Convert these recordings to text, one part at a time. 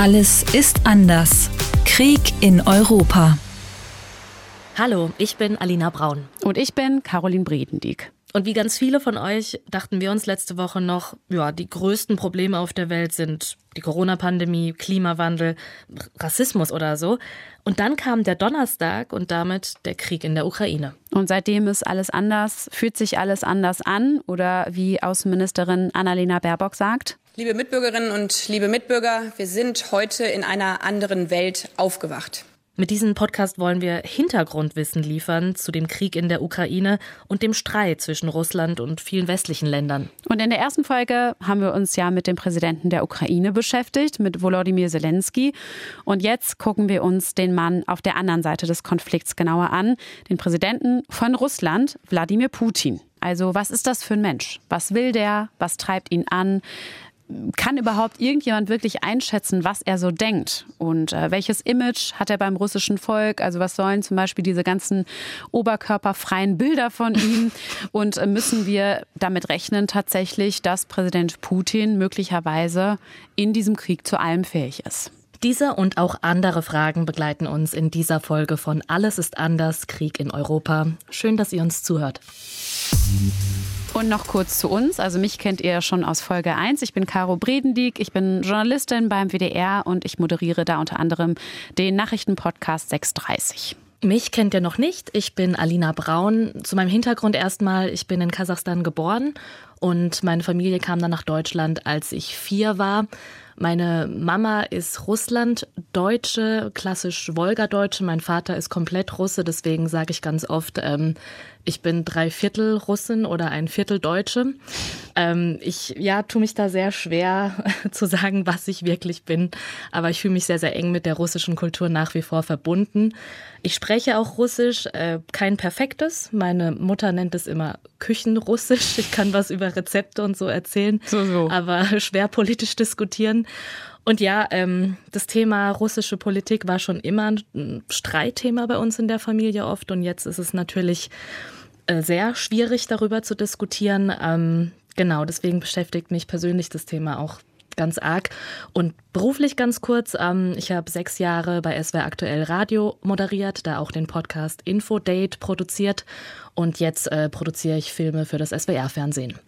Alles ist anders. Krieg in Europa. Hallo, ich bin Alina Braun. Und ich bin Caroline Bredendieck. Und wie ganz viele von euch dachten wir uns letzte Woche noch, ja, die größten Probleme auf der Welt sind die Corona-Pandemie, Klimawandel, Rassismus oder so. Und dann kam der Donnerstag und damit der Krieg in der Ukraine. Und seitdem ist alles anders, fühlt sich alles anders an oder wie Außenministerin Annalena Baerbock sagt. Liebe Mitbürgerinnen und liebe Mitbürger, wir sind heute in einer anderen Welt aufgewacht. Mit diesem Podcast wollen wir Hintergrundwissen liefern zu dem Krieg in der Ukraine und dem Streit zwischen Russland und vielen westlichen Ländern. Und in der ersten Folge haben wir uns ja mit dem Präsidenten der Ukraine beschäftigt, mit Volodymyr Zelensky. Und jetzt gucken wir uns den Mann auf der anderen Seite des Konflikts genauer an, den Präsidenten von Russland, Wladimir Putin. Also was ist das für ein Mensch? Was will der? Was treibt ihn an? Kann überhaupt irgendjemand wirklich einschätzen, was er so denkt und äh, welches Image hat er beim russischen Volk? Also was sollen zum Beispiel diese ganzen oberkörperfreien Bilder von ihm? Und äh, müssen wir damit rechnen tatsächlich, dass Präsident Putin möglicherweise in diesem Krieg zu allem fähig ist? Diese und auch andere Fragen begleiten uns in dieser Folge von Alles ist anders, Krieg in Europa. Schön, dass ihr uns zuhört. Und noch kurz zu uns. Also mich kennt ihr schon aus Folge 1. Ich bin Caro Bredendieck. Ich bin Journalistin beim WDR und ich moderiere da unter anderem den Nachrichtenpodcast 630. Mich kennt ihr noch nicht. Ich bin Alina Braun. Zu meinem Hintergrund erstmal. Ich bin in Kasachstan geboren und meine Familie kam dann nach Deutschland, als ich vier war. Meine Mama ist Russlanddeutsche, klassisch Wolgadeutsche. Mein Vater ist komplett Russe, deswegen sage ich ganz oft, ähm, ich bin drei Viertel Russin oder ein Viertel Deutsche. Ähm, ich ja, tue mich da sehr schwer zu sagen, was ich wirklich bin, aber ich fühle mich sehr, sehr eng mit der russischen Kultur nach wie vor verbunden. Ich spreche auch Russisch, äh, kein perfektes. Meine Mutter nennt es immer Küchenrussisch. Ich kann was über Rezepte und so erzählen, so, so. aber schwer politisch diskutieren. Und ja, ähm, das Thema russische Politik war schon immer ein Streitthema bei uns in der Familie oft. Und jetzt ist es natürlich äh, sehr schwierig, darüber zu diskutieren. Ähm, genau, deswegen beschäftigt mich persönlich das Thema auch ganz arg. Und beruflich ganz kurz, ähm, ich habe sechs Jahre bei SWR Aktuell Radio moderiert, da auch den Podcast Infodate produziert und jetzt äh, produziere ich Filme für das SWR-Fernsehen.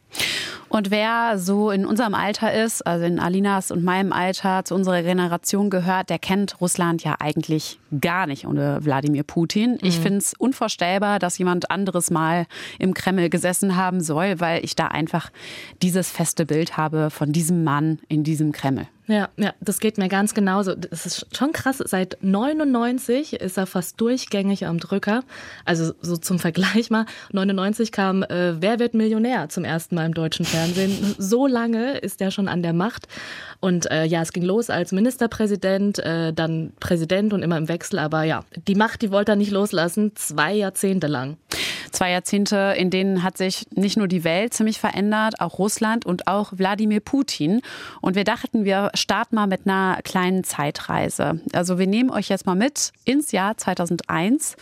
Und wer so in unserem Alter ist, also in Alinas und meinem Alter, zu unserer Generation gehört, der kennt Russland ja eigentlich gar nicht ohne Wladimir Putin. Ich mhm. finde es unvorstellbar, dass jemand anderes mal im Kreml gesessen haben soll, weil ich da einfach dieses feste Bild habe von diesem Mann in diesem Kreml. Ja, ja, das geht mir ganz genauso. Das ist schon krass. Seit 99 ist er fast durchgängig am Drücker. Also so zum Vergleich mal. 99 kam äh, Wer wird Millionär zum ersten Mal im deutschen Fernsehen. So lange ist er schon an der Macht. Und äh, ja, es ging los als Ministerpräsident, äh, dann Präsident und immer im Wechsel. Aber ja, die Macht, die wollte er nicht loslassen. Zwei Jahrzehnte lang zwei Jahrzehnte, in denen hat sich nicht nur die Welt ziemlich verändert, auch Russland und auch Wladimir Putin. Und wir dachten, wir starten mal mit einer kleinen Zeitreise. Also wir nehmen euch jetzt mal mit ins Jahr 2001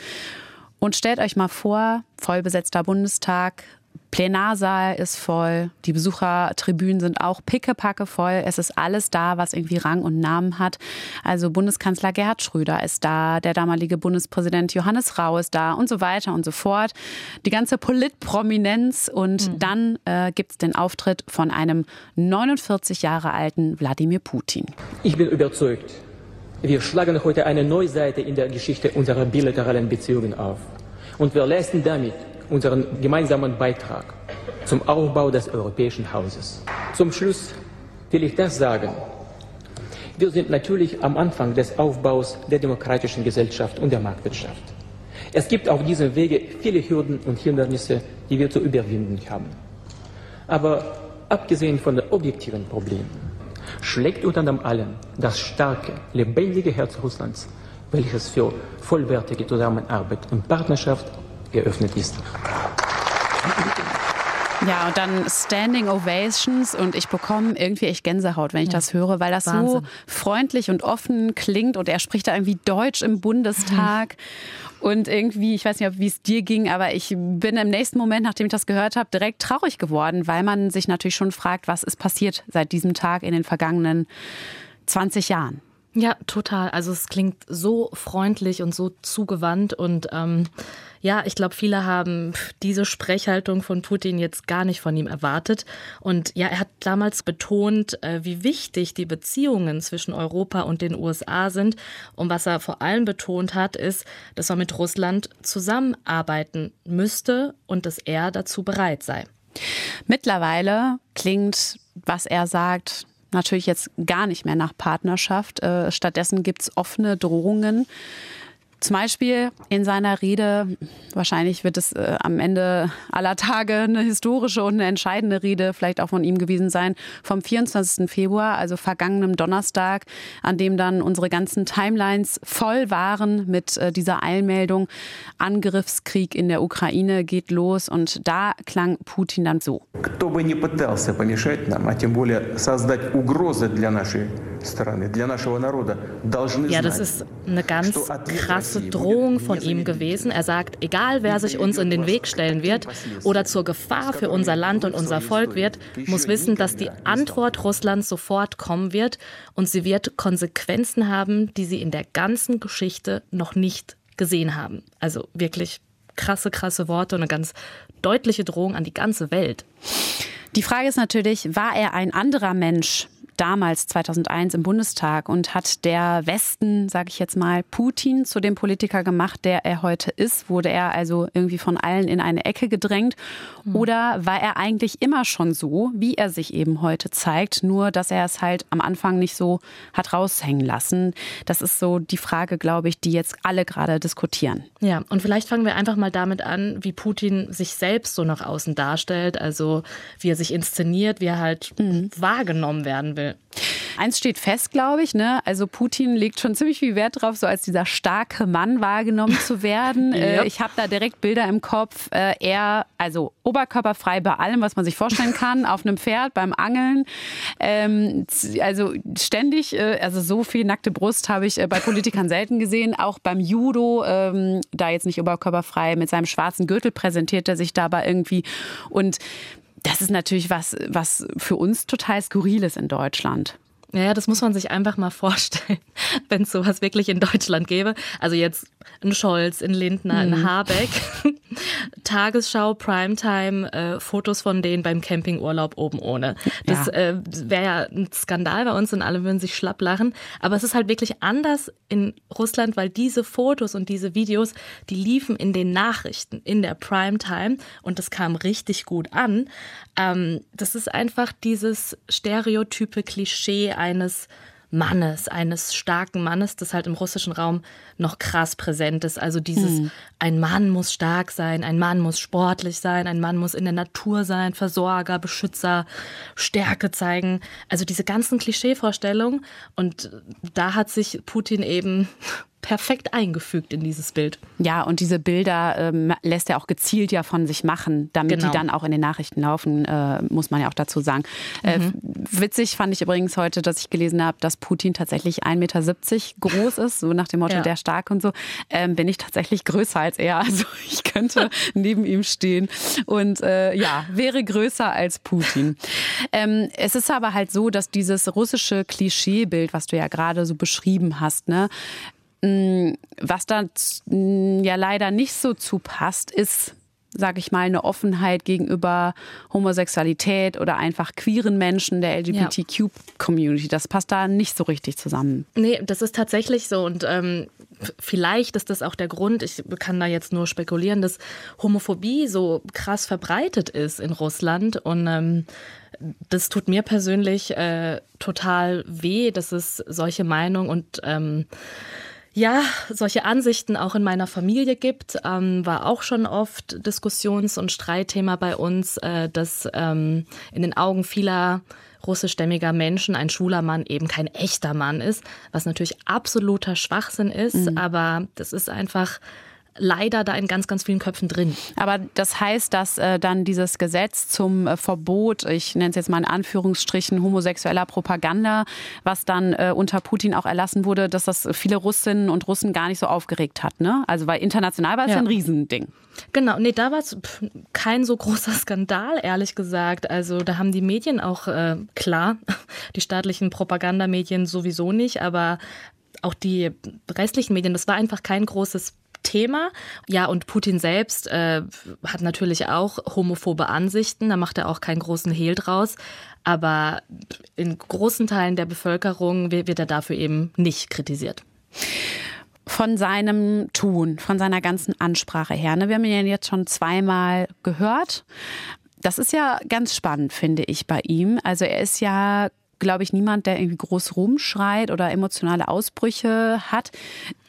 und stellt euch mal vor, vollbesetzter Bundestag, Plenarsaal ist voll, die Besuchertribünen sind auch pickepacke voll. Es ist alles da, was irgendwie Rang und Namen hat. Also Bundeskanzler Gerhard Schröder ist da, der damalige Bundespräsident Johannes Rau ist da und so weiter und so fort. Die ganze Politprominenz und mhm. dann äh, gibt es den Auftritt von einem 49 Jahre alten Wladimir Putin. Ich bin überzeugt, wir schlagen heute eine neue Seite in der Geschichte unserer bilateralen Beziehungen auf. Und wir leisten damit unseren gemeinsamen Beitrag zum Aufbau des europäischen Hauses. Zum Schluss will ich das sagen. Wir sind natürlich am Anfang des Aufbaus der demokratischen Gesellschaft und der Marktwirtschaft. Es gibt auf diesem Wege viele Hürden und Hindernisse, die wir zu überwinden haben. Aber abgesehen von den objektiven Problemen schlägt unter allem das starke, lebendige Herz Russlands, welches für vollwertige Zusammenarbeit und Partnerschaft geöffnet ist. Ja, und dann Standing Ovations und ich bekomme irgendwie echt Gänsehaut, wenn ich das höre, weil das Wahnsinn. so freundlich und offen klingt und er spricht da irgendwie Deutsch im Bundestag. Und irgendwie, ich weiß nicht, wie es dir ging, aber ich bin im nächsten Moment, nachdem ich das gehört habe, direkt traurig geworden, weil man sich natürlich schon fragt, was ist passiert seit diesem Tag in den vergangenen 20 Jahren. Ja, total. Also es klingt so freundlich und so zugewandt und ähm, ja, ich glaube, viele haben diese Sprechhaltung von Putin jetzt gar nicht von ihm erwartet. Und ja, er hat damals betont, äh, wie wichtig die Beziehungen zwischen Europa und den USA sind. Und was er vor allem betont hat, ist, dass man mit Russland zusammenarbeiten müsste und dass er dazu bereit sei. Mittlerweile klingt, was er sagt, natürlich jetzt gar nicht mehr nach Partnerschaft. Äh, stattdessen gibt es offene Drohungen. Zum Beispiel in seiner Rede, wahrscheinlich wird es äh, am Ende aller Tage eine historische und eine entscheidende Rede vielleicht auch von ihm gewesen sein, vom 24. Februar, also vergangenem Donnerstag, an dem dann unsere ganzen Timelines voll waren mit äh, dieser Eilmeldung, Angriffskrieg in der Ukraine geht los und da klang Putin dann so. Кто бы не пытался помешать нам, а тем более создать угрозы для нашей ja, das ist eine ganz krasse Drohung von ihm gewesen. Er sagt, egal wer sich uns in den Weg stellen wird oder zur Gefahr für unser Land und unser Volk wird, muss wissen, dass die Antwort Russlands sofort kommen wird und sie wird Konsequenzen haben, die sie in der ganzen Geschichte noch nicht gesehen haben. Also wirklich krasse, krasse Worte und eine ganz deutliche Drohung an die ganze Welt. Die Frage ist natürlich, war er ein anderer Mensch, damals 2001 im Bundestag und hat der Westen, sage ich jetzt mal, Putin zu dem Politiker gemacht, der er heute ist? Wurde er also irgendwie von allen in eine Ecke gedrängt? Mhm. Oder war er eigentlich immer schon so, wie er sich eben heute zeigt, nur dass er es halt am Anfang nicht so hat raushängen lassen? Das ist so die Frage, glaube ich, die jetzt alle gerade diskutieren. Ja, und vielleicht fangen wir einfach mal damit an, wie Putin sich selbst so nach außen darstellt, also wie er sich inszeniert, wie er halt mhm. wahrgenommen werden will. Eins steht fest, glaube ich. Ne? Also Putin legt schon ziemlich viel Wert drauf, so als dieser starke Mann wahrgenommen zu werden. ja. Äh, ich habe da direkt Bilder im Kopf. Äh, er, also oberkörperfrei bei allem, was man sich vorstellen kann, auf einem Pferd, beim Angeln. Ähm, also ständig, äh, also so viel nackte Brust habe ich bei Politikern selten gesehen. Auch beim Judo, ähm, da jetzt nicht oberkörperfrei, mit seinem schwarzen Gürtel präsentiert er sich dabei irgendwie. Und das ist natürlich was, was für uns total skurril ist in Deutschland. Ja, das muss man sich einfach mal vorstellen, wenn es sowas wirklich in Deutschland gäbe. Also jetzt ein Scholz, ein Lindner, ein mhm. Habeck, Tagesschau, Primetime, äh, Fotos von denen beim Campingurlaub oben ohne. Das ja. äh, wäre ja ein Skandal bei uns und alle würden sich schlapp lachen. Aber es ist halt wirklich anders in Russland, weil diese Fotos und diese Videos, die liefen in den Nachrichten, in der Primetime und das kam richtig gut an. Ähm, das ist einfach dieses stereotype Klischee eines Mannes, eines starken Mannes, das halt im russischen Raum noch krass präsent ist. Also dieses, hm. ein Mann muss stark sein, ein Mann muss sportlich sein, ein Mann muss in der Natur sein, Versorger, Beschützer, Stärke zeigen. Also diese ganzen Klischeevorstellungen. Und da hat sich Putin eben perfekt eingefügt in dieses Bild. Ja, und diese Bilder ähm, lässt er auch gezielt ja von sich machen, damit genau. die dann auch in den Nachrichten laufen, äh, muss man ja auch dazu sagen. Äh, mhm. Äh, witzig fand ich übrigens heute, dass ich gelesen habe, dass Putin tatsächlich 1,70 Meter groß ist, so nach dem Motto, ja. der stark und so. Ähm, bin ich tatsächlich größer als er. Also ich könnte neben ihm stehen und äh, ja, wäre größer als Putin. Ähm, es ist aber halt so, dass dieses russische Klischeebild, was du ja gerade so beschrieben hast, ne, was da mm, ja leider nicht so zupasst, ist, sage ich mal, eine Offenheit gegenüber Homosexualität oder einfach queeren Menschen der LGBTQ-Community. Das passt da nicht so richtig zusammen. Nee, das ist tatsächlich so. Und ähm, vielleicht ist das auch der Grund, ich kann da jetzt nur spekulieren, dass Homophobie so krass verbreitet ist in Russland. Und ähm, das tut mir persönlich äh, total weh, dass es solche Meinungen und ähm, ja, solche Ansichten auch in meiner Familie gibt, ähm, war auch schon oft Diskussions- und Streitthema bei uns, äh, dass ähm, in den Augen vieler russischstämmiger Menschen ein schwuler Mann eben kein echter Mann ist, was natürlich absoluter Schwachsinn ist, mhm. aber das ist einfach leider da in ganz, ganz vielen Köpfen drin. Aber das heißt, dass äh, dann dieses Gesetz zum äh, Verbot, ich nenne es jetzt mal in Anführungsstrichen, homosexueller Propaganda, was dann äh, unter Putin auch erlassen wurde, dass das viele Russinnen und Russen gar nicht so aufgeregt hat. Ne? Also weil international war es ja. ein Riesending. Genau, nee, da war es kein so großer Skandal, ehrlich gesagt. Also da haben die Medien auch äh, klar die staatlichen Propagandamedien sowieso nicht, aber auch die restlichen Medien, das war einfach kein großes Thema. Ja, und Putin selbst äh, hat natürlich auch homophobe Ansichten, da macht er auch keinen großen Hehl draus. Aber in großen Teilen der Bevölkerung wird er dafür eben nicht kritisiert von seinem Tun, von seiner ganzen Ansprache her. Ne? Wir haben ihn jetzt schon zweimal gehört. Das ist ja ganz spannend, finde ich, bei ihm. Also er ist ja glaube ich, niemand, der irgendwie groß rumschreit oder emotionale Ausbrüche hat.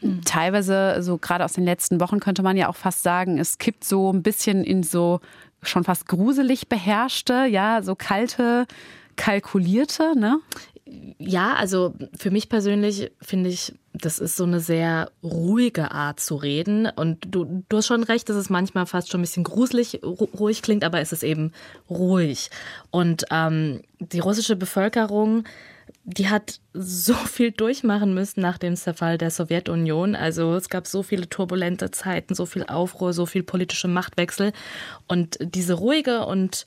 Mhm. Teilweise, so gerade aus den letzten Wochen, könnte man ja auch fast sagen, es kippt so ein bisschen in so schon fast gruselig beherrschte, ja, so kalte, kalkulierte, ne? Ja, also für mich persönlich finde ich, das ist so eine sehr ruhige Art zu reden. Und du, du hast schon recht, dass es manchmal fast schon ein bisschen gruselig ruhig klingt, aber es ist eben ruhig. Und ähm, die russische Bevölkerung, die hat so viel durchmachen müssen nach dem Zerfall der Sowjetunion. Also es gab so viele turbulente Zeiten, so viel Aufruhr, so viel politische Machtwechsel. Und diese ruhige und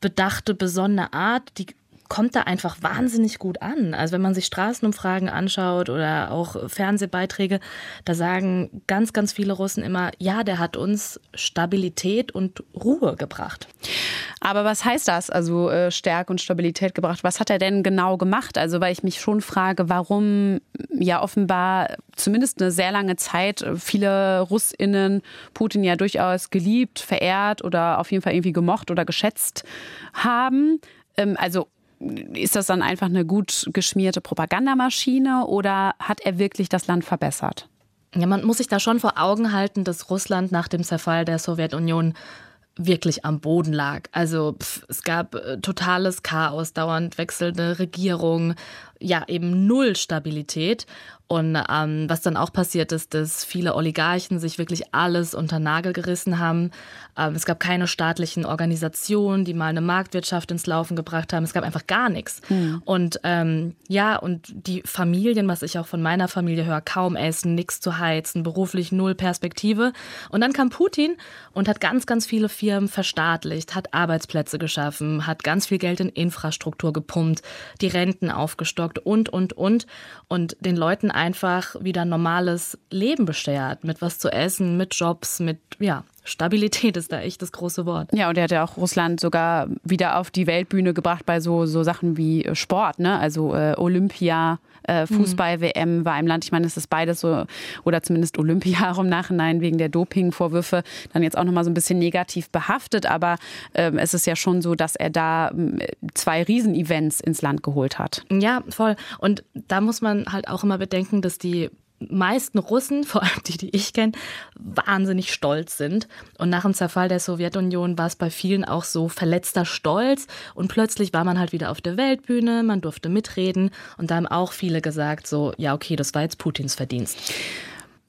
bedachte, besonnene Art, die kommt da einfach wahnsinnig gut an. Also wenn man sich Straßenumfragen anschaut oder auch Fernsehbeiträge, da sagen ganz, ganz viele Russen immer, ja, der hat uns Stabilität und Ruhe gebracht. Aber was heißt das, also äh, Stärke und Stabilität gebracht? Was hat er denn genau gemacht? Also weil ich mich schon frage, warum ja offenbar zumindest eine sehr lange Zeit viele Russinnen Putin ja durchaus geliebt, verehrt oder auf jeden Fall irgendwie gemocht oder geschätzt haben. Ähm, also ist das dann einfach eine gut geschmierte Propagandamaschine oder hat er wirklich das Land verbessert? Ja, man muss sich da schon vor Augen halten, dass Russland nach dem Zerfall der Sowjetunion wirklich am Boden lag. Also pff, es gab äh, totales Chaos, dauernd wechselnde Regierungen, ja eben null Stabilität. Und ähm, was dann auch passiert ist, dass viele Oligarchen sich wirklich alles unter Nagel gerissen haben. Ähm, es gab keine staatlichen Organisationen, die mal eine Marktwirtschaft ins Laufen gebracht haben. Es gab einfach gar nichts. Mhm. Und ähm, ja, und die Familien, was ich auch von meiner Familie höre, kaum essen, nichts zu heizen, beruflich null Perspektive. Und dann kam Putin und hat ganz, ganz viele Firmen verstaatlicht, hat Arbeitsplätze geschaffen, hat ganz viel Geld in Infrastruktur gepumpt, die Renten aufgestockt und, und, und. Und den Leuten einfach wieder ein normales Leben beschert, mit was zu essen, mit Jobs, mit, ja, Stabilität ist da echt das große Wort. Ja, und er hat ja auch Russland sogar wieder auf die Weltbühne gebracht bei so, so Sachen wie äh, Sport, ne? Also äh, Olympia, äh, Fußball-WM war im Land. Ich meine, es ist beides so, oder zumindest Olympia im Nachhinein wegen der Dopingvorwürfe dann jetzt auch nochmal so ein bisschen negativ behaftet. Aber ähm, es ist ja schon so, dass er da äh, zwei Riesenevents ins Land geholt hat. Ja, voll. Und da muss man halt auch immer bedenken, dass die meisten Russen, vor allem die, die ich kenne, wahnsinnig stolz sind. Und nach dem Zerfall der Sowjetunion war es bei vielen auch so verletzter Stolz. Und plötzlich war man halt wieder auf der Weltbühne, man durfte mitreden. Und da haben auch viele gesagt, so, ja, okay, das war jetzt Putins Verdienst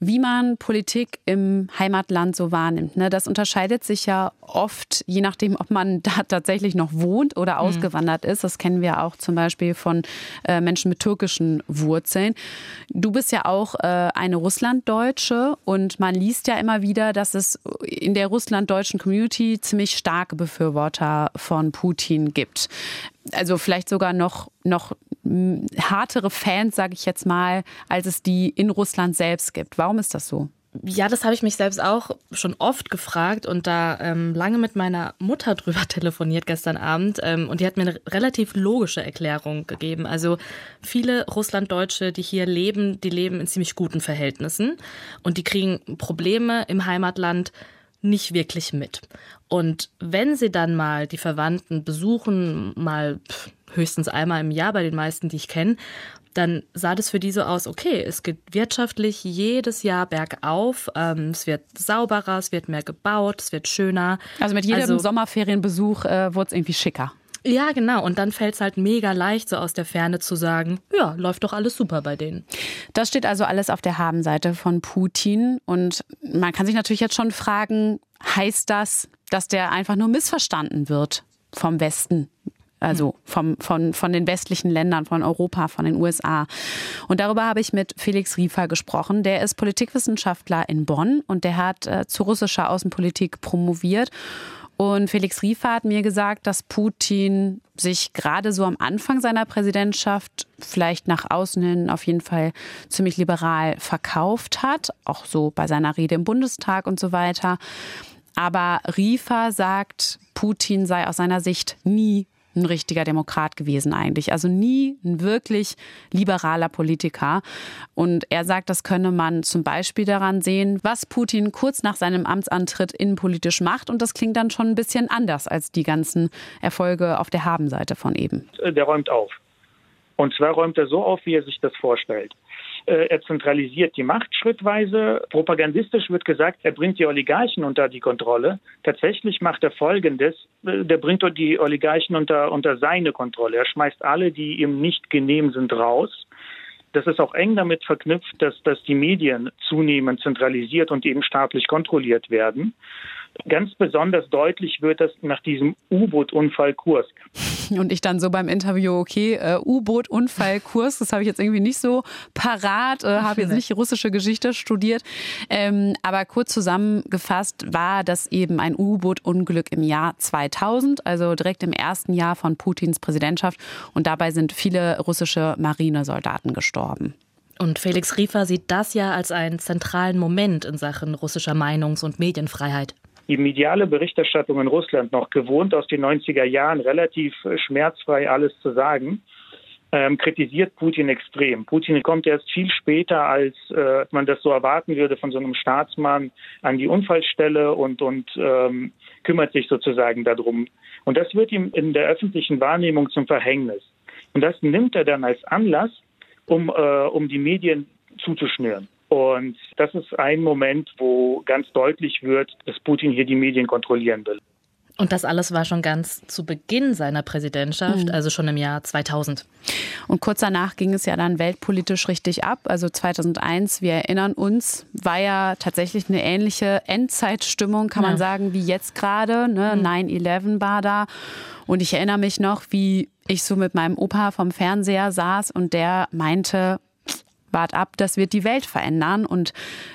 wie man Politik im Heimatland so wahrnimmt. Ne? Das unterscheidet sich ja oft, je nachdem, ob man da tatsächlich noch wohnt oder mhm. ausgewandert ist. Das kennen wir auch zum Beispiel von äh, Menschen mit türkischen Wurzeln. Du bist ja auch äh, eine Russlanddeutsche und man liest ja immer wieder, dass es in der russlanddeutschen Community ziemlich starke Befürworter von Putin gibt also vielleicht sogar noch, noch härtere Fans, sage ich jetzt mal, als es die in Russland selbst gibt. Warum ist das so? Ja, das habe ich mich selbst auch schon oft gefragt und da ähm, lange mit meiner Mutter drüber telefoniert gestern Abend ähm, und die hat mir eine relativ logische Erklärung gegeben. Also viele Russlanddeutsche, die hier leben, die leben in ziemlich guten Verhältnissen und die kriegen Probleme im Heimatland nicht wirklich mit. Und wenn sie dann mal die Verwandten besuchen, mal höchstens einmal im Jahr bei den meisten, die ich kenne, dann sah das für die so aus, okay, es geht wirtschaftlich jedes Jahr bergauf, ähm, es wird sauberer, es wird mehr gebaut, es wird schöner. Also mit jedem also, Sommerferienbesuch äh, wurde es irgendwie schicker. Ja, genau. Und dann fällt es halt mega leicht, so aus der Ferne zu sagen, ja, läuft doch alles super bei denen. Das steht also alles auf der Habenseite von Putin. Und man kann sich natürlich jetzt schon fragen, heißt das, dass der einfach nur missverstanden wird vom Westen? Also hm. vom, von, von den westlichen Ländern, von Europa, von den USA. Und darüber habe ich mit Felix Riefer gesprochen. Der ist Politikwissenschaftler in Bonn und der hat äh, zu russischer Außenpolitik promoviert. Und Felix Riefer hat mir gesagt, dass Putin sich gerade so am Anfang seiner Präsidentschaft vielleicht nach außen hin auf jeden Fall ziemlich liberal verkauft hat, auch so bei seiner Rede im Bundestag und so weiter. Aber Riefer sagt, Putin sei aus seiner Sicht nie ein richtiger Demokrat gewesen eigentlich. Also nie ein wirklich liberaler Politiker. Und er sagt, das könne man zum Beispiel daran sehen, was Putin kurz nach seinem Amtsantritt innenpolitisch macht. Und das klingt dann schon ein bisschen anders als die ganzen Erfolge auf der Habenseite von eben. Der räumt auf. Und zwar räumt er so auf, wie er sich das vorstellt. Äh, er zentralisiert die Macht schrittweise. Propagandistisch wird gesagt, er bringt die Oligarchen unter die Kontrolle. Tatsächlich macht er Folgendes. Äh, der bringt die Oligarchen unter, unter seine Kontrolle. Er schmeißt alle, die ihm nicht genehm sind, raus. Das ist auch eng damit verknüpft, dass, dass die Medien zunehmend zentralisiert und eben staatlich kontrolliert werden. Ganz besonders deutlich wird das nach diesem U-Boot-Unfall Kursk. Und ich dann so beim Interview, okay, äh, U-Boot-Unfall Kursk, das habe ich jetzt irgendwie nicht so parat, äh, habe jetzt nicht russische Geschichte studiert. Ähm, aber kurz zusammengefasst war das eben ein U-Boot-Unglück im Jahr 2000, also direkt im ersten Jahr von Putins Präsidentschaft. Und dabei sind viele russische Marinesoldaten gestorben. Und Felix Riefer sieht das ja als einen zentralen Moment in Sachen russischer Meinungs- und Medienfreiheit die mediale Berichterstattung in Russland noch gewohnt, aus den 90er Jahren relativ äh, schmerzfrei alles zu sagen, ähm, kritisiert Putin extrem. Putin kommt erst viel später, als äh, man das so erwarten würde von so einem Staatsmann, an die Unfallstelle und, und ähm, kümmert sich sozusagen darum. Und das wird ihm in der öffentlichen Wahrnehmung zum Verhängnis. Und das nimmt er dann als Anlass, um, äh, um die Medien zuzuschnüren. Und das ist ein Moment, wo ganz deutlich wird, dass Putin hier die Medien kontrollieren will. Und das alles war schon ganz zu Beginn seiner Präsidentschaft, mhm. also schon im Jahr 2000. Und kurz danach ging es ja dann weltpolitisch richtig ab. Also 2001, wir erinnern uns, war ja tatsächlich eine ähnliche Endzeitstimmung, kann ja. man sagen, wie jetzt gerade. Ne? Mhm. 9-11 war da. Und ich erinnere mich noch, wie ich so mit meinem Opa vom Fernseher saß und der meinte, wart ab, das wird die Welt verändern. Und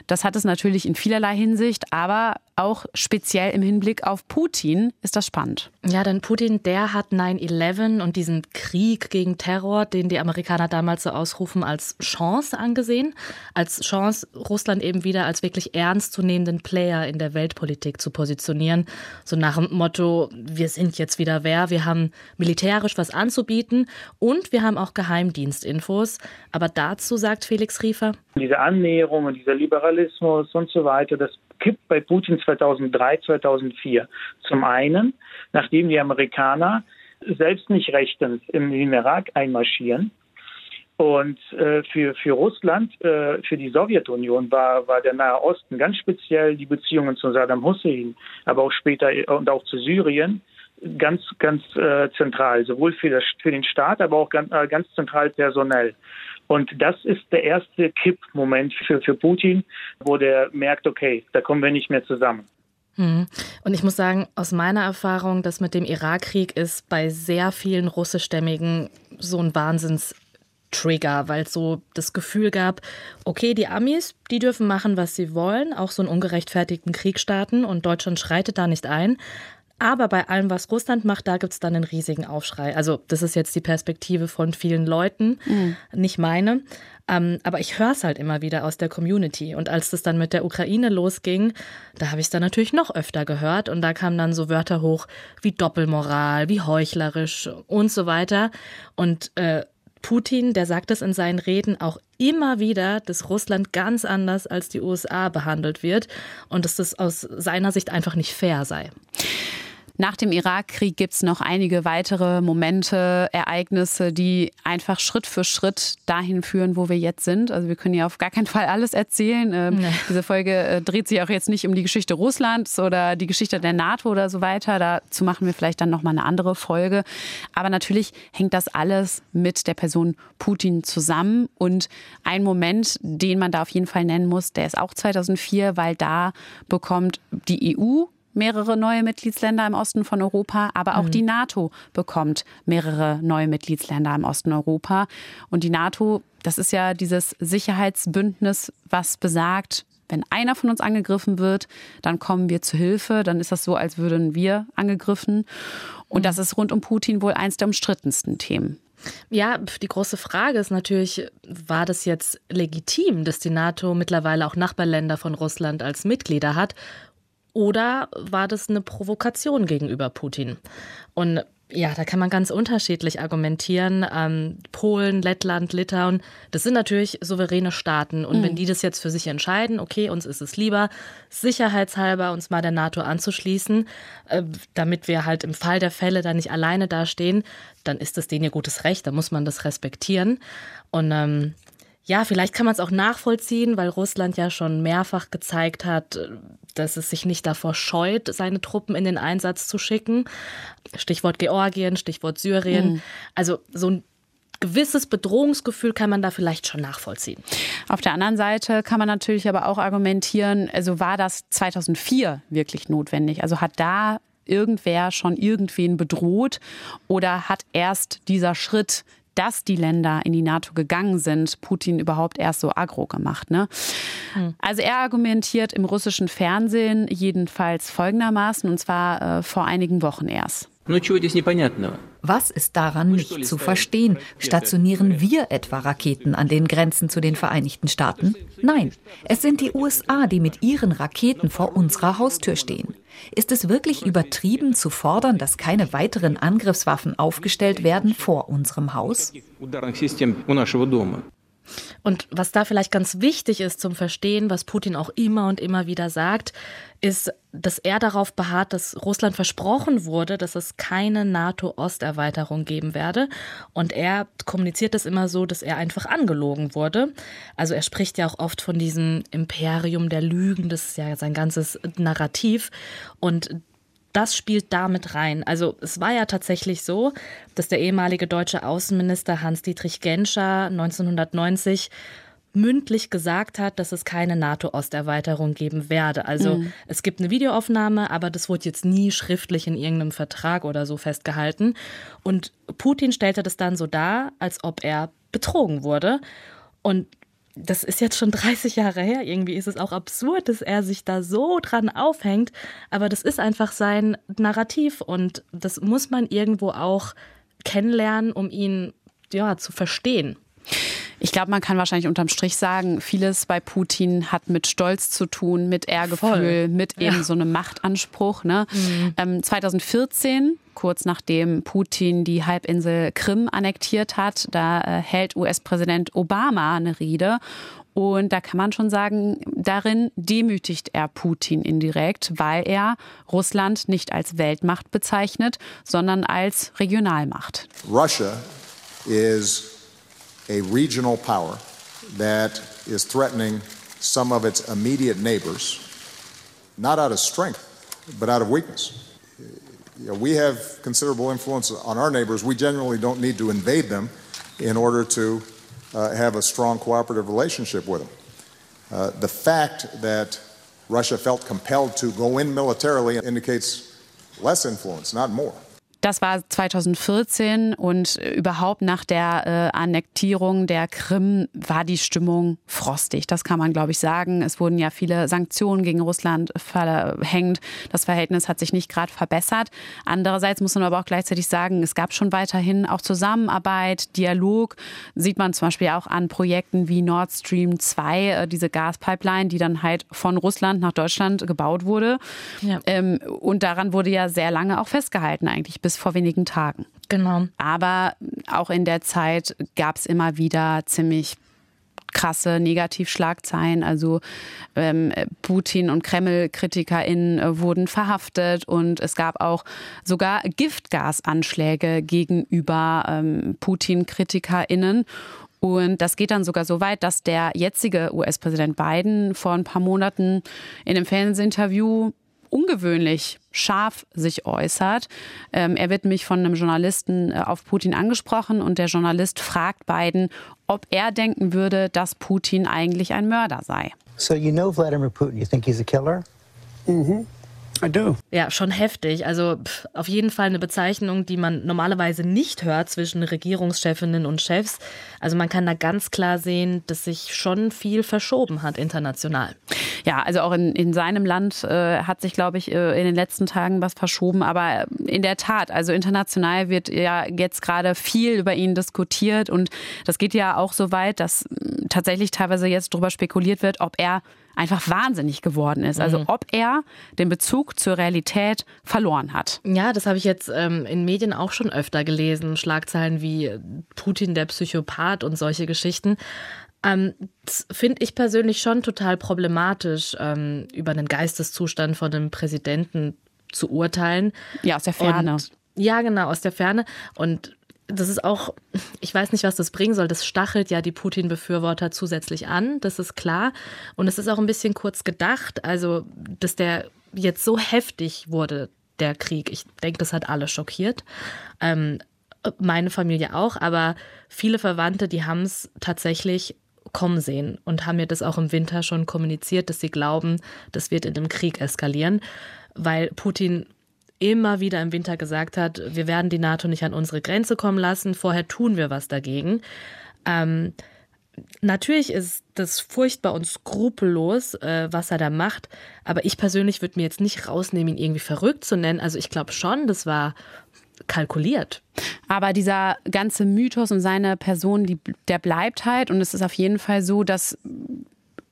das hat es natürlich in vielerlei Hinsicht, aber auch speziell im Hinblick auf Putin ist das spannend. Ja, denn Putin, der hat 9-11 und diesen Krieg gegen Terror, den die Amerikaner damals so ausrufen, als Chance angesehen. Als Chance, Russland eben wieder als wirklich ernstzunehmenden Player in der Weltpolitik zu positionieren. So nach dem Motto, wir sind jetzt wieder wer, wir haben militärisch was anzubieten und wir haben auch Geheimdienstinfos. Aber dazu sagt Felix Riefer. Diese Annäherung und dieser Liberalismus und so weiter, das kippt bei Putin 2003, 2004. Zum einen, nachdem die Amerikaner selbst nicht rechtens den Irak einmarschieren. Und äh, für, für Russland, äh, für die Sowjetunion war, war der Nahe Osten ganz speziell die Beziehungen zu Saddam Hussein, aber auch später und auch zu Syrien ganz, ganz äh, zentral, sowohl für, das, für den Staat, aber auch ganz, äh, ganz zentral personell. Und das ist der erste Kippmoment für, für Putin, wo der merkt, okay, da kommen wir nicht mehr zusammen. Hm. Und ich muss sagen, aus meiner Erfahrung, das mit dem Irakkrieg ist bei sehr vielen russischstämmigen so ein Wahnsinns Trigger, weil es so das Gefühl gab, okay, die Amis, die dürfen machen, was sie wollen, auch so einen ungerechtfertigten Krieg starten und Deutschland schreitet da nicht ein. Aber bei allem, was Russland macht, da gibt es dann einen riesigen Aufschrei. Also das ist jetzt die Perspektive von vielen Leuten, mhm. nicht meine. Ähm, aber ich höre es halt immer wieder aus der Community. Und als das dann mit der Ukraine losging, da habe ich es dann natürlich noch öfter gehört. Und da kamen dann so Wörter hoch wie Doppelmoral, wie heuchlerisch und so weiter. Und äh, Putin, der sagt es in seinen Reden auch immer wieder, dass Russland ganz anders als die USA behandelt wird und dass das aus seiner Sicht einfach nicht fair sei. Nach dem Irakkrieg gibt es noch einige weitere Momente, Ereignisse, die einfach Schritt für Schritt dahin führen, wo wir jetzt sind. Also wir können ja auf gar keinen Fall alles erzählen. Ähm, nee. Diese Folge äh, dreht sich auch jetzt nicht um die Geschichte Russlands oder die Geschichte der NATO oder so weiter. Dazu machen wir vielleicht dann nochmal eine andere Folge. Aber natürlich hängt das alles mit der Person Putin zusammen. Und ein Moment, den man da auf jeden Fall nennen muss, der ist auch 2004, weil da bekommt die EU mehrere neue Mitgliedsländer im Osten von Europa, aber auch mhm. die NATO bekommt mehrere neue Mitgliedsländer im Osten Europa. Und die NATO, das ist ja dieses Sicherheitsbündnis, was besagt, wenn einer von uns angegriffen wird, dann kommen wir zu Hilfe. Dann ist das so, als würden wir angegriffen. Und das ist rund um Putin wohl eins der umstrittensten Themen. Ja, die große Frage ist natürlich, war das jetzt legitim, dass die NATO mittlerweile auch Nachbarländer von Russland als Mitglieder hat? Oder war das eine Provokation gegenüber Putin? Und ja, da kann man ganz unterschiedlich argumentieren. Ähm, Polen, Lettland, Litauen, das sind natürlich souveräne Staaten. Und mhm. wenn die das jetzt für sich entscheiden, okay, uns ist es lieber, sicherheitshalber uns mal der NATO anzuschließen, äh, damit wir halt im Fall der Fälle da nicht alleine dastehen, dann ist das denen ihr gutes Recht, da muss man das respektieren. Und ähm, ja, vielleicht kann man es auch nachvollziehen, weil Russland ja schon mehrfach gezeigt hat, dass es sich nicht davor scheut, seine Truppen in den Einsatz zu schicken. Stichwort Georgien, Stichwort Syrien. Mhm. Also so ein gewisses Bedrohungsgefühl kann man da vielleicht schon nachvollziehen. Auf der anderen Seite kann man natürlich aber auch argumentieren, also war das 2004 wirklich notwendig? Also hat da irgendwer schon irgendwen bedroht oder hat erst dieser Schritt dass die Länder in die NATO gegangen sind, Putin überhaupt erst so aggro gemacht. Ne? Hm. Also er argumentiert im russischen Fernsehen jedenfalls folgendermaßen, und zwar äh, vor einigen Wochen erst. Was ist daran nicht zu verstehen? Stationieren wir etwa Raketen an den Grenzen zu den Vereinigten Staaten? Nein, es sind die USA, die mit ihren Raketen vor unserer Haustür stehen. Ist es wirklich übertrieben zu fordern, dass keine weiteren Angriffswaffen aufgestellt werden vor unserem Haus? Und was da vielleicht ganz wichtig ist zum Verstehen, was Putin auch immer und immer wieder sagt, ist, dass er darauf beharrt, dass Russland versprochen wurde, dass es keine NATO-Osterweiterung geben werde. Und er kommuniziert das immer so, dass er einfach angelogen wurde. Also er spricht ja auch oft von diesem Imperium der Lügen, das ist ja sein ganzes Narrativ. Und das spielt damit rein. Also es war ja tatsächlich so, dass der ehemalige deutsche Außenminister Hans-Dietrich Genscher 1990 mündlich gesagt hat, dass es keine NATO-Osterweiterung geben werde. Also mhm. es gibt eine Videoaufnahme, aber das wurde jetzt nie schriftlich in irgendeinem Vertrag oder so festgehalten. Und Putin stellte das dann so dar, als ob er betrogen wurde. Und das ist jetzt schon 30 Jahre her. Irgendwie ist es auch absurd, dass er sich da so dran aufhängt. Aber das ist einfach sein Narrativ und das muss man irgendwo auch kennenlernen, um ihn ja, zu verstehen. Ich glaube, man kann wahrscheinlich unterm Strich sagen, vieles bei Putin hat mit Stolz zu tun, mit Ehrgefühl, Voll. mit eben ja. so einem Machtanspruch. Ne? Mhm. Ähm, 2014 kurz nachdem Putin die Halbinsel Krim annektiert hat. Da äh, hält US-Präsident Obama eine Rede. Und da kann man schon sagen, darin demütigt er Putin indirekt, weil er Russland nicht als Weltmacht bezeichnet, sondern als Regionalmacht. Russia is a regional power that is threatening some of its immediate neighbors, not out of strength, but out of weakness. you know, we have considerable influence on our neighbors. We generally don't need to invade them in order to uh, have a strong cooperative relationship with them. Uh, the fact that Russia felt compelled to go in militarily indicates less influence, not more. Das war 2014 und überhaupt nach der äh, Annektierung der Krim war die Stimmung frostig. Das kann man, glaube ich, sagen. Es wurden ja viele Sanktionen gegen Russland verhängt. Das Verhältnis hat sich nicht gerade verbessert. Andererseits muss man aber auch gleichzeitig sagen, es gab schon weiterhin auch Zusammenarbeit, Dialog. Sieht man zum Beispiel auch an Projekten wie Nord Stream 2, äh, diese Gaspipeline, die dann halt von Russland nach Deutschland gebaut wurde. Ja. Ähm, und daran wurde ja sehr lange auch festgehalten eigentlich bis vor wenigen Tagen. Genau. Aber auch in der Zeit gab es immer wieder ziemlich krasse Negativschlagzeilen. Also ähm, Putin und Kreml-KritikerInnen äh, wurden verhaftet und es gab auch sogar Giftgasanschläge gegenüber ähm, Putin-KritikerInnen. Und das geht dann sogar so weit, dass der jetzige US-Präsident Biden vor ein paar Monaten in einem Fernsehinterview ungewöhnlich scharf sich äußert. Ähm, er wird mich von einem Journalisten äh, auf Putin angesprochen und der Journalist fragt Biden, ob er denken würde, dass Putin eigentlich ein Mörder sei. So you know Vladimir Putin, you think he's a killer? Mhm. I do. Ja, schon heftig. Also pff, auf jeden Fall eine Bezeichnung, die man normalerweise nicht hört zwischen Regierungschefinnen und Chefs. Also man kann da ganz klar sehen, dass sich schon viel verschoben hat international. Ja, also auch in, in seinem Land äh, hat sich, glaube ich, äh, in den letzten Tagen was verschoben. Aber in der Tat, also international wird ja jetzt gerade viel über ihn diskutiert. Und das geht ja auch so weit, dass tatsächlich teilweise jetzt darüber spekuliert wird, ob er einfach wahnsinnig geworden ist. Also mhm. ob er den Bezug zur Realität verloren hat. Ja, das habe ich jetzt ähm, in Medien auch schon öfter gelesen. Schlagzeilen wie Putin der Psychopath und solche Geschichten. Ähm, das finde ich persönlich schon total problematisch, ähm, über den Geisteszustand von einem Präsidenten zu urteilen. Ja, aus der Ferne. Und, ja, genau, aus der Ferne. Und das ist auch, ich weiß nicht, was das bringen soll. Das stachelt ja die Putin-Befürworter zusätzlich an, das ist klar. Und es ist auch ein bisschen kurz gedacht, also, dass der jetzt so heftig wurde, der Krieg. Ich denke, das hat alle schockiert. Ähm, meine Familie auch, aber viele Verwandte, die haben es tatsächlich kommen sehen und haben mir das auch im Winter schon kommuniziert, dass sie glauben, das wird in dem Krieg eskalieren, weil Putin immer wieder im Winter gesagt hat, wir werden die NATO nicht an unsere Grenze kommen lassen, vorher tun wir was dagegen. Ähm, natürlich ist das furchtbar und skrupellos, äh, was er da macht, aber ich persönlich würde mir jetzt nicht rausnehmen, ihn irgendwie verrückt zu nennen. Also ich glaube schon, das war kalkuliert. Aber dieser ganze Mythos und seine Person, die, der bleibt halt. Und es ist auf jeden Fall so, dass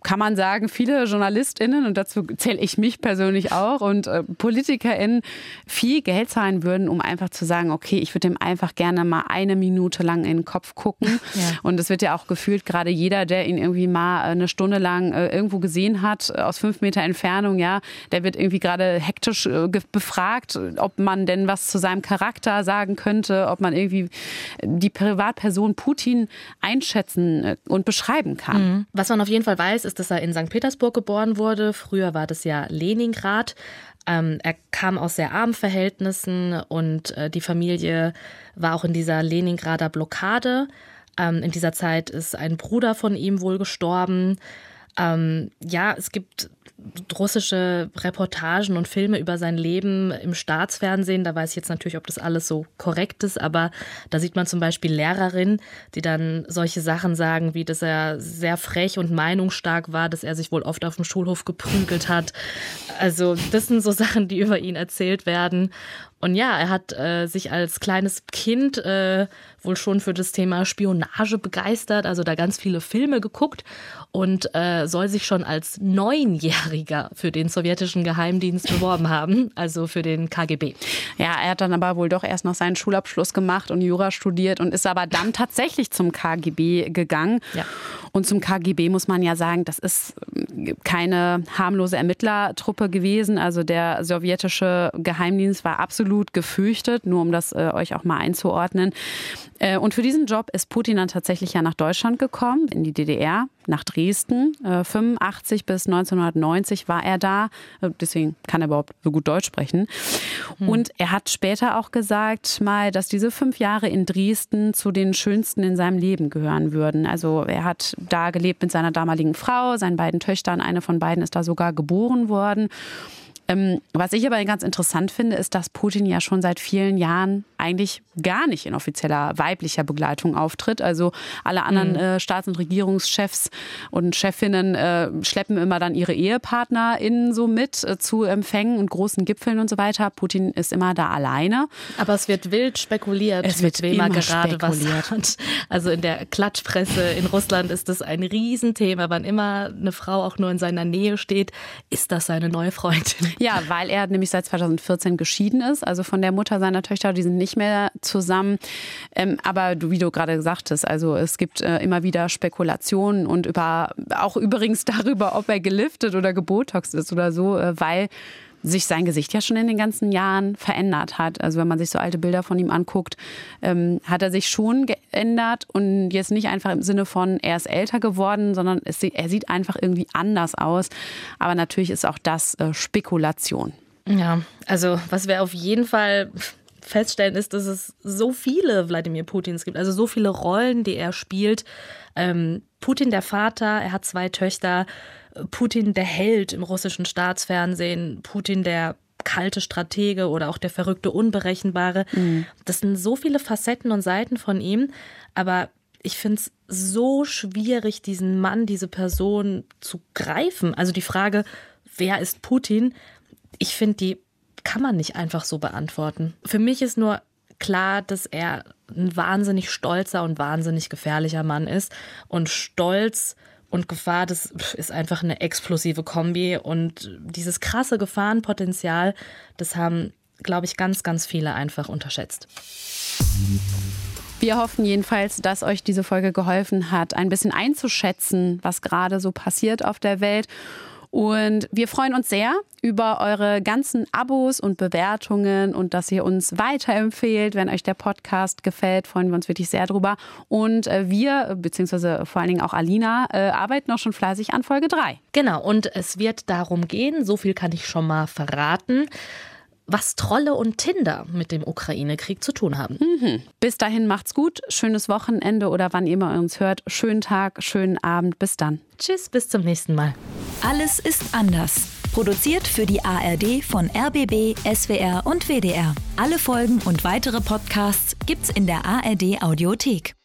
kann man sagen, viele JournalistInnen, und dazu zähle ich mich persönlich auch, und äh, PolitikerInnen viel Geld zahlen würden, um einfach zu sagen, okay, ich würde dem einfach gerne mal eine Minute lang in den Kopf gucken. Ja. Und es wird ja auch gefühlt, gerade jeder, der ihn irgendwie mal eine Stunde lang äh, irgendwo gesehen hat, äh, aus fünf Meter Entfernung, ja, der wird irgendwie gerade hektisch äh, befragt, ob man denn was zu seinem Charakter sagen könnte, ob man irgendwie die Privatperson Putin einschätzen äh, und beschreiben kann. Mhm. Was man auf jeden Fall weiß, ist, ist, dass er in St. Petersburg geboren wurde. Früher war das ja Leningrad. Ähm, er kam aus sehr armen Verhältnissen und äh, die Familie war auch in dieser Leningrader Blockade. Ähm, in dieser Zeit ist ein Bruder von ihm wohl gestorben. Ähm, ja, es gibt russische Reportagen und Filme über sein Leben im Staatsfernsehen. Da weiß ich jetzt natürlich, ob das alles so korrekt ist, aber da sieht man zum Beispiel Lehrerinnen, die dann solche Sachen sagen, wie dass er sehr frech und meinungsstark war, dass er sich wohl oft auf dem Schulhof geprügelt hat. Also das sind so Sachen, die über ihn erzählt werden. Und ja, er hat äh, sich als kleines Kind äh, wohl schon für das Thema Spionage begeistert, also da ganz viele Filme geguckt und äh, soll sich schon als Neunjähriger für den sowjetischen Geheimdienst beworben haben, also für den KGB. Ja, er hat dann aber wohl doch erst noch seinen Schulabschluss gemacht und Jura studiert und ist aber dann tatsächlich zum KGB gegangen. Ja. Und zum KGB muss man ja sagen, das ist keine harmlose Ermittlertruppe gewesen. Also der sowjetische Geheimdienst war absolut gefürchtet, nur um das äh, euch auch mal einzuordnen. Äh, und für diesen Job ist Putin dann tatsächlich ja nach Deutschland gekommen, in die DDR, nach Dresden. 85 äh, bis 1990 war er da. Äh, deswegen kann er überhaupt so gut Deutsch sprechen. Hm. Und er hat später auch gesagt mal, dass diese fünf Jahre in Dresden zu den schönsten in seinem Leben gehören würden. Also er hat da gelebt mit seiner damaligen Frau, seinen beiden Töchtern. Eine von beiden ist da sogar geboren worden. Ähm, was ich aber ganz interessant finde, ist, dass Putin ja schon seit vielen Jahren eigentlich gar nicht in offizieller weiblicher Begleitung auftritt. Also alle anderen mhm. äh, Staats- und Regierungschefs und Chefinnen äh, schleppen immer dann ihre EhepartnerInnen so mit äh, zu Empfängen und großen Gipfeln und so weiter. Putin ist immer da alleine. Aber es wird wild spekuliert, es wird wem er gerade spekuliert. was hat. Also in der Klatschpresse in Russland ist das ein Riesenthema. Wann immer eine Frau auch nur in seiner Nähe steht, ist das seine neue Freundin. Ja, weil er nämlich seit 2014 geschieden ist, also von der Mutter seiner Töchter, die sind nicht mehr zusammen. Ähm, aber wie du gerade gesagt hast, also es gibt äh, immer wieder Spekulationen und über auch übrigens darüber, ob er geliftet oder gebotoxt ist oder so, äh, weil sich sein Gesicht ja schon in den ganzen Jahren verändert hat. Also wenn man sich so alte Bilder von ihm anguckt, ähm, hat er sich schon geändert und jetzt nicht einfach im Sinne von, er ist älter geworden, sondern es, er sieht einfach irgendwie anders aus. Aber natürlich ist auch das äh, Spekulation. Ja, also was wir auf jeden Fall feststellen, ist, dass es so viele Wladimir Putins gibt, also so viele Rollen, die er spielt. Ähm, Putin der Vater, er hat zwei Töchter. Putin der Held im russischen Staatsfernsehen, Putin der kalte Stratege oder auch der verrückte Unberechenbare. Mhm. Das sind so viele Facetten und Seiten von ihm. Aber ich finde es so schwierig, diesen Mann, diese Person zu greifen. Also die Frage, wer ist Putin? Ich finde, die kann man nicht einfach so beantworten. Für mich ist nur klar, dass er ein wahnsinnig stolzer und wahnsinnig gefährlicher Mann ist. Und Stolz und Gefahr, das ist einfach eine explosive Kombi. Und dieses krasse Gefahrenpotenzial, das haben, glaube ich, ganz, ganz viele einfach unterschätzt. Wir hoffen jedenfalls, dass euch diese Folge geholfen hat, ein bisschen einzuschätzen, was gerade so passiert auf der Welt und wir freuen uns sehr über eure ganzen Abos und Bewertungen und dass ihr uns weiterempfehlt. Wenn euch der Podcast gefällt, freuen wir uns wirklich sehr drüber. Und äh, wir, beziehungsweise vor allen Dingen auch Alina, äh, arbeiten auch schon fleißig an Folge 3. Genau, und es wird darum gehen, so viel kann ich schon mal verraten was Trolle und Tinder mit dem Ukraine-Krieg zu tun haben. Mhm. Bis dahin macht's gut, schönes Wochenende oder wann ihr uns hört. Schönen Tag, schönen Abend. Bis dann. Tschüss, bis zum nächsten Mal. Alles ist anders. Produziert für die ARD von RBB, SWR und WDR. Alle Folgen und weitere Podcasts gibt's in der ARD Audiothek.